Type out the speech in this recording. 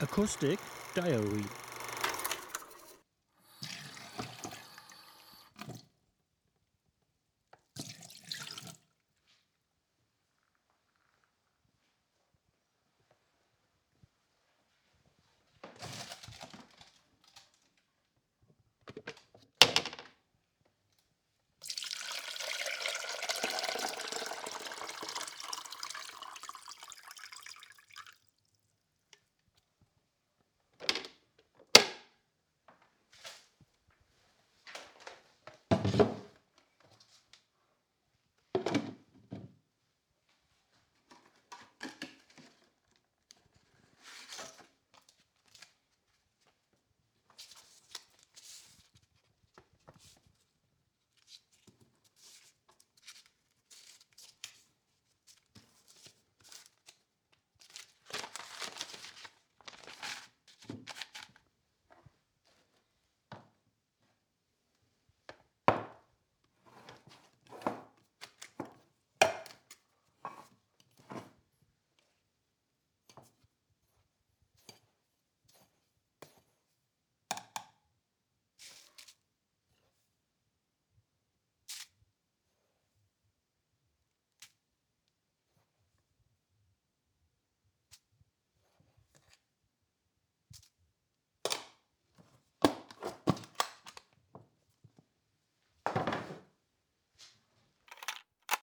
Acoustic Diary.